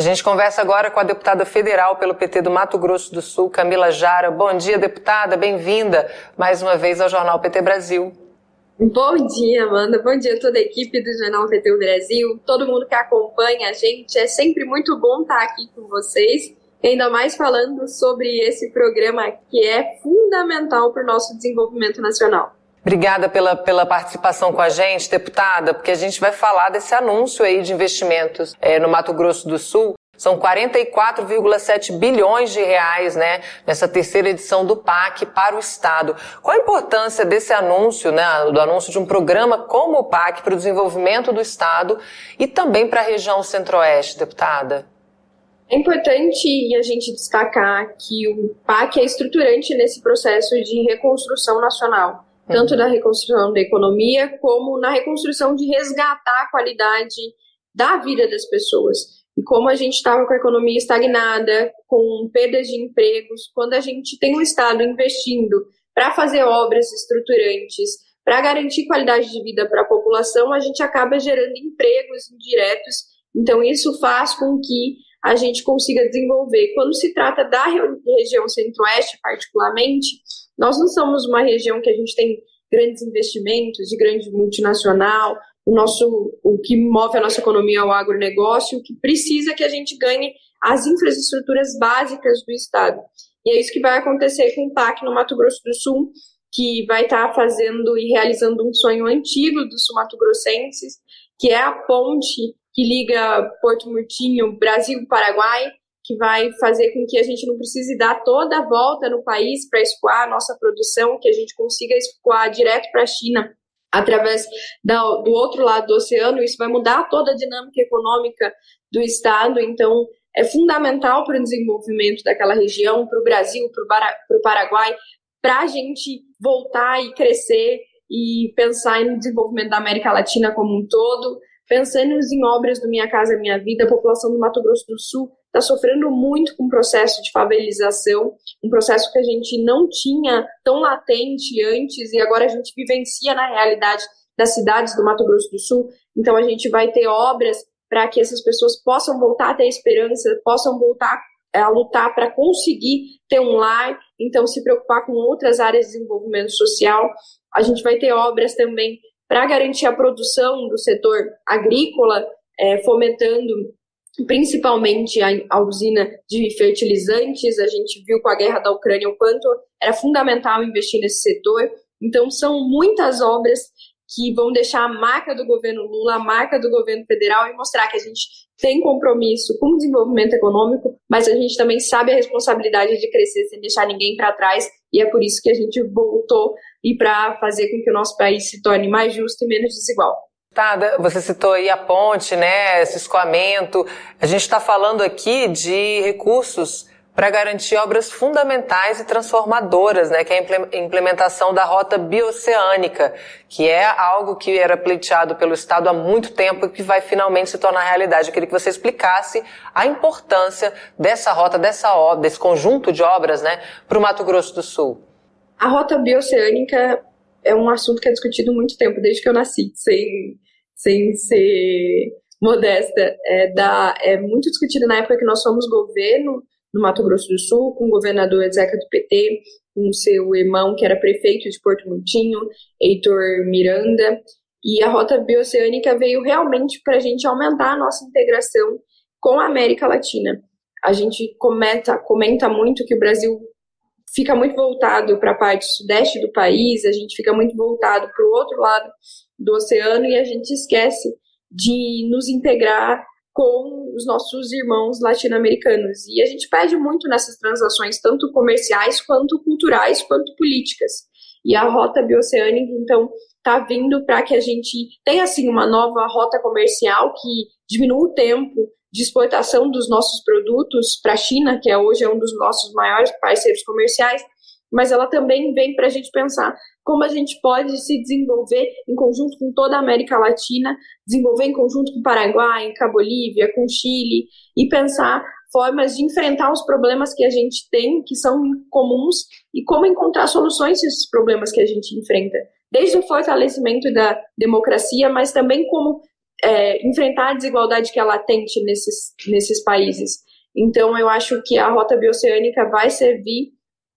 A gente conversa agora com a deputada federal pelo PT do Mato Grosso do Sul, Camila Jara. Bom dia, deputada, bem-vinda mais uma vez ao Jornal PT Brasil. Bom dia, Amanda. Bom dia a toda a equipe do Jornal PT Brasil, todo mundo que acompanha a gente. É sempre muito bom estar aqui com vocês, ainda mais falando sobre esse programa que é fundamental para o nosso desenvolvimento nacional. Obrigada pela, pela participação com a gente, deputada, porque a gente vai falar desse anúncio aí de investimentos é, no Mato Grosso do Sul. São 44,7 bilhões de reais, né, nessa terceira edição do PAC para o Estado. Qual a importância desse anúncio, né, do anúncio de um programa como o PAC para o desenvolvimento do Estado e também para a região centro-oeste, deputada? É importante a gente destacar que o PAC é estruturante nesse processo de reconstrução nacional tanto na reconstrução da economia como na reconstrução de resgatar a qualidade da vida das pessoas. E como a gente estava com a economia estagnada, com perdas de empregos, quando a gente tem o Estado investindo para fazer obras estruturantes, para garantir qualidade de vida para a população, a gente acaba gerando empregos indiretos. Então, isso faz com que a gente consiga desenvolver. Quando se trata da região centro-oeste, particularmente, nós não somos uma região que a gente tem grandes investimentos de grande multinacional. O nosso, o que move a nossa economia é o agronegócio, o que precisa que a gente ganhe as infraestruturas básicas do Estado. E é isso que vai acontecer com o PAC no Mato Grosso do Sul, que vai estar fazendo e realizando um sonho antigo dos sumatogrossenses, que é a ponte que liga Porto Murtinho, Brasil Paraguai, que vai fazer com que a gente não precise dar toda a volta no país para escoar a nossa produção, que a gente consiga escoar direto para a China através da, do outro lado do oceano. Isso vai mudar toda a dinâmica econômica do Estado. Então, é fundamental para o desenvolvimento daquela região, para o Brasil, para o Paraguai, para a gente voltar e crescer e pensar no desenvolvimento da América Latina como um todo. Pensando em obras do Minha Casa Minha Vida, a população do Mato Grosso do Sul está sofrendo muito com o processo de favelização, um processo que a gente não tinha tão latente antes e agora a gente vivencia na realidade das cidades do Mato Grosso do Sul. Então a gente vai ter obras para que essas pessoas possam voltar a ter esperança, possam voltar a lutar para conseguir ter um lar, então se preocupar com outras áreas de desenvolvimento social. A gente vai ter obras também para garantir a produção do setor agrícola, é, fomentando principalmente a, usina de fertilizantes. A gente viu com a guerra da Ucrânia o quanto era fundamental investir nesse setor. Então, são muitas obras que vão deixar a marca do governo Lula, a marca do governo federal e mostrar que a gente tem compromisso com o desenvolvimento econômico, mas a gente também sabe a responsabilidade de crescer sem deixar ninguém para trás e é por isso que a gente voltou e para fazer com que o nosso país se torne mais justo e menos desigual. Tá, você citou aí a ponte, né, esse escoamento. A gente está falando aqui de recursos para garantir obras fundamentais e transformadoras, né, que é a implementação da rota bioceânica, que é algo que era pleiteado pelo Estado há muito tempo e que vai finalmente se tornar realidade. Eu queria que você explicasse a importância dessa rota, dessa obra, desse conjunto de obras, né, para o Mato Grosso do Sul. A rota bioceânica é um assunto que é discutido muito tempo, desde que eu nasci, sem, sem ser modesta. É, da, é muito discutido na época que nós somos governo no Mato Grosso do Sul, com o governador Zeca do PT, com seu irmão, que era prefeito de Porto Murtinho, Heitor Miranda. E a rota bioceânica veio realmente para a gente aumentar a nossa integração com a América Latina. A gente comenta, comenta muito que o Brasil fica muito voltado para a parte sudeste do país, a gente fica muito voltado para o outro lado do oceano e a gente esquece de nos integrar com os nossos irmãos latino-americanos. E a gente perde muito nessas transações, tanto comerciais, quanto culturais, quanto políticas. E a rota bioceânica, então, está vindo para que a gente tenha, assim, uma nova rota comercial que diminua o tempo de exportação dos nossos produtos para a China, que é hoje é um dos nossos maiores parceiros comerciais, mas ela também vem para a gente pensar como a gente pode se desenvolver em conjunto com toda a América Latina, desenvolver em conjunto com o Paraguai, com a Bolívia, com o Chile, e pensar formas de enfrentar os problemas que a gente tem, que são comuns, e como encontrar soluções para esses problemas que a gente enfrenta. Desde o fortalecimento da democracia, mas também como é, enfrentar a desigualdade que é latente nesses, nesses países. Então, eu acho que a rota bioceânica vai servir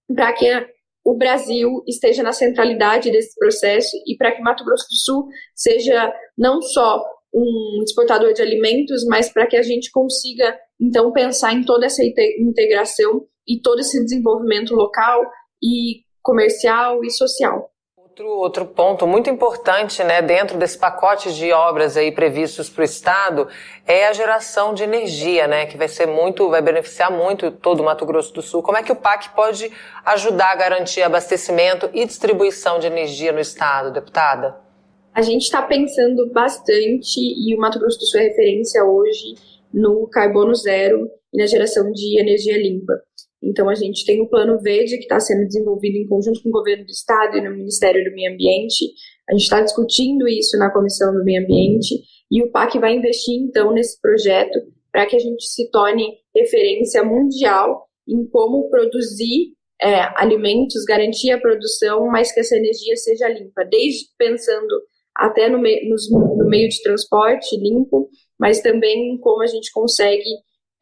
para que o Brasil esteja na centralidade desse processo e para que Mato Grosso do Sul seja não só um exportador de alimentos, mas para que a gente consiga, então, pensar em toda essa integração e todo esse desenvolvimento local e comercial e social. Outro, outro ponto muito importante, né, dentro desse pacote de obras aí previstos para o Estado é a geração de energia, né, que vai ser muito, vai beneficiar muito todo o Mato Grosso do Sul. Como é que o PAC pode ajudar a garantir abastecimento e distribuição de energia no Estado, deputada? A gente está pensando bastante, e o Mato Grosso do Sul é referência hoje no carbono zero e na geração de energia limpa. Então, a gente tem o Plano Verde, que está sendo desenvolvido em conjunto com o governo do Estado e no Ministério do Meio Ambiente. A gente está discutindo isso na Comissão do Meio Ambiente e o PAC vai investir, então, nesse projeto para que a gente se torne referência mundial em como produzir é, alimentos, garantir a produção, mas que essa energia seja limpa, desde pensando até no, me no meio de transporte limpo, mas também em como a gente consegue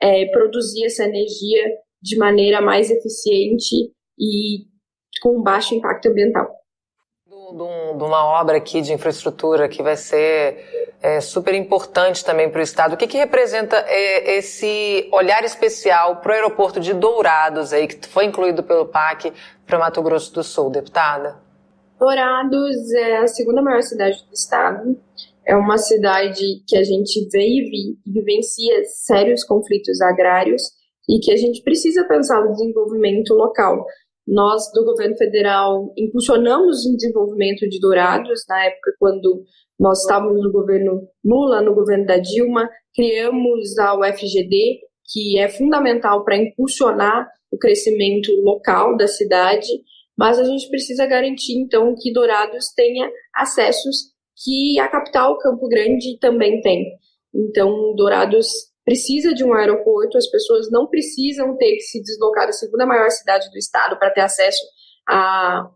é, produzir essa energia de maneira mais eficiente e com baixo impacto ambiental. De uma obra aqui de infraestrutura que vai ser é, super importante também para o Estado. O que, que representa é, esse olhar especial para o aeroporto de Dourados, aí, que foi incluído pelo PAC para Mato Grosso do Sul, deputada? Dourados é a segunda maior cidade do Estado. É uma cidade que a gente vê e vivencia sérios conflitos agrários e que a gente precisa pensar no desenvolvimento local. Nós, do governo federal, impulsionamos o desenvolvimento de Dourados, na época quando nós estávamos no governo Lula, no governo da Dilma, criamos a UFGD, que é fundamental para impulsionar o crescimento local da cidade, mas a gente precisa garantir, então, que Dourados tenha acessos que a capital Campo Grande também tem. Então, Dourados precisa de um aeroporto, as pessoas não precisam ter que se deslocar da segunda maior cidade do estado para ter acesso a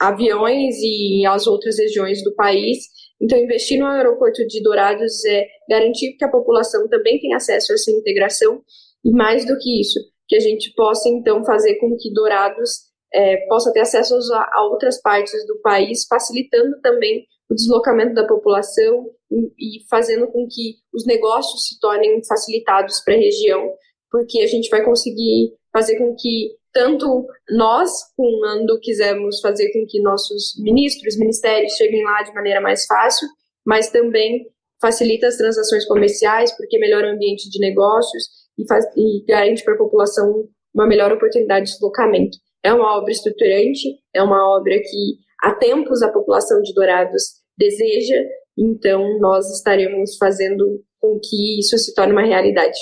aviões e às outras regiões do país. Então, investir no aeroporto de Dourados é garantir que a população também tenha acesso a essa integração e, mais do que isso, que a gente possa, então, fazer com que Dourados é, possa ter acesso a, a outras partes do país, facilitando também o deslocamento da população e, e fazendo com que os negócios se tornem facilitados para a região, porque a gente vai conseguir fazer com que tanto nós, quando quisermos fazer com que nossos ministros, ministérios cheguem lá de maneira mais fácil, mas também facilita as transações comerciais, porque melhora o ambiente de negócios e, faz, e garante para a população uma melhor oportunidade de deslocamento. É uma obra estruturante, é uma obra que há tempos a população de Dourados deseja, então nós estaremos fazendo com que isso se torne uma realidade.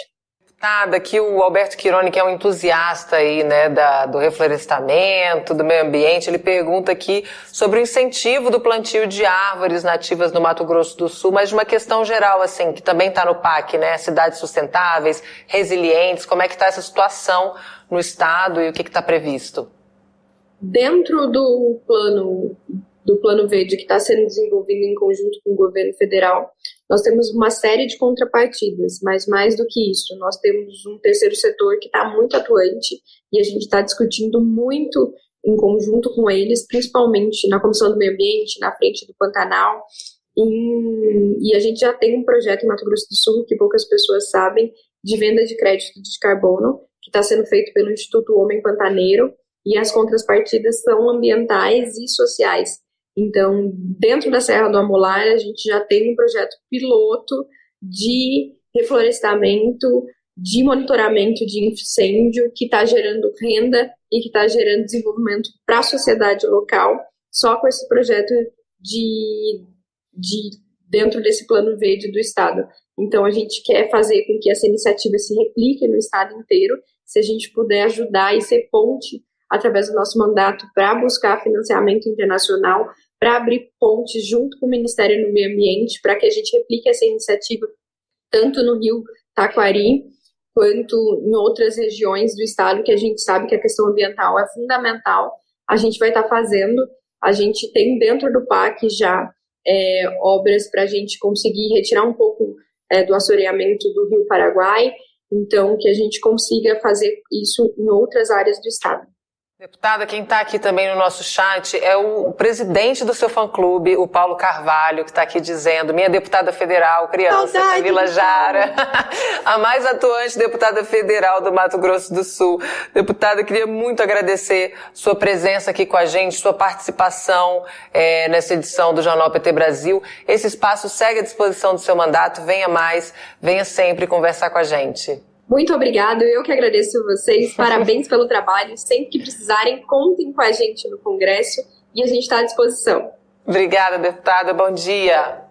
Nada, aqui o Alberto Quironi, que é um entusiasta aí, né, da, do reflorestamento, do meio ambiente, ele pergunta aqui sobre o incentivo do plantio de árvores nativas no Mato Grosso do Sul, mas de uma questão geral, assim, que também está no PAC, né, cidades sustentáveis, resilientes, como é que está essa situação no estado e o que está previsto? Dentro do plano do Plano Verde que está sendo desenvolvido em conjunto com o governo federal, nós temos uma série de contrapartidas, mas mais do que isso, nós temos um terceiro setor que está muito atuante e a gente está discutindo muito em conjunto com eles, principalmente na Comissão do Meio Ambiente, na frente do Pantanal, e a gente já tem um projeto em Mato Grosso do Sul, que poucas pessoas sabem, de venda de crédito de carbono, que está sendo feito pelo Instituto Homem Pantaneiro, e as contrapartidas são ambientais e sociais. Então, dentro da Serra do Amolar, a gente já tem um projeto piloto de reflorestamento, de monitoramento de incêndio, que está gerando renda e que está gerando desenvolvimento para a sociedade local, só com esse projeto de, de dentro desse plano verde do Estado. Então, a gente quer fazer com que essa iniciativa se replique no Estado inteiro, se a gente puder ajudar e ser ponte através do nosso mandato para buscar financiamento internacional, para abrir pontes junto com o Ministério do Meio Ambiente, para que a gente replique essa iniciativa tanto no Rio Taquari quanto em outras regiões do estado que a gente sabe que a questão ambiental é fundamental. A gente vai estar tá fazendo, a gente tem dentro do PAC já é, obras para a gente conseguir retirar um pouco é, do assoreamento do Rio Paraguai, então que a gente consiga fazer isso em outras áreas do estado. Deputada, quem está aqui também no nosso chat é o presidente do seu fã-clube, o Paulo Carvalho, que está aqui dizendo, minha deputada federal, criança, Saudade, Camila Jara, a mais atuante deputada federal do Mato Grosso do Sul. Deputada, queria muito agradecer sua presença aqui com a gente, sua participação é, nessa edição do Jornal PT Brasil. Esse espaço segue à disposição do seu mandato, venha mais, venha sempre conversar com a gente. Muito obrigado, eu que agradeço vocês, parabéns pelo trabalho. Sempre que precisarem, contem com a gente no Congresso e a gente está à disposição. Obrigada, deputada, bom dia.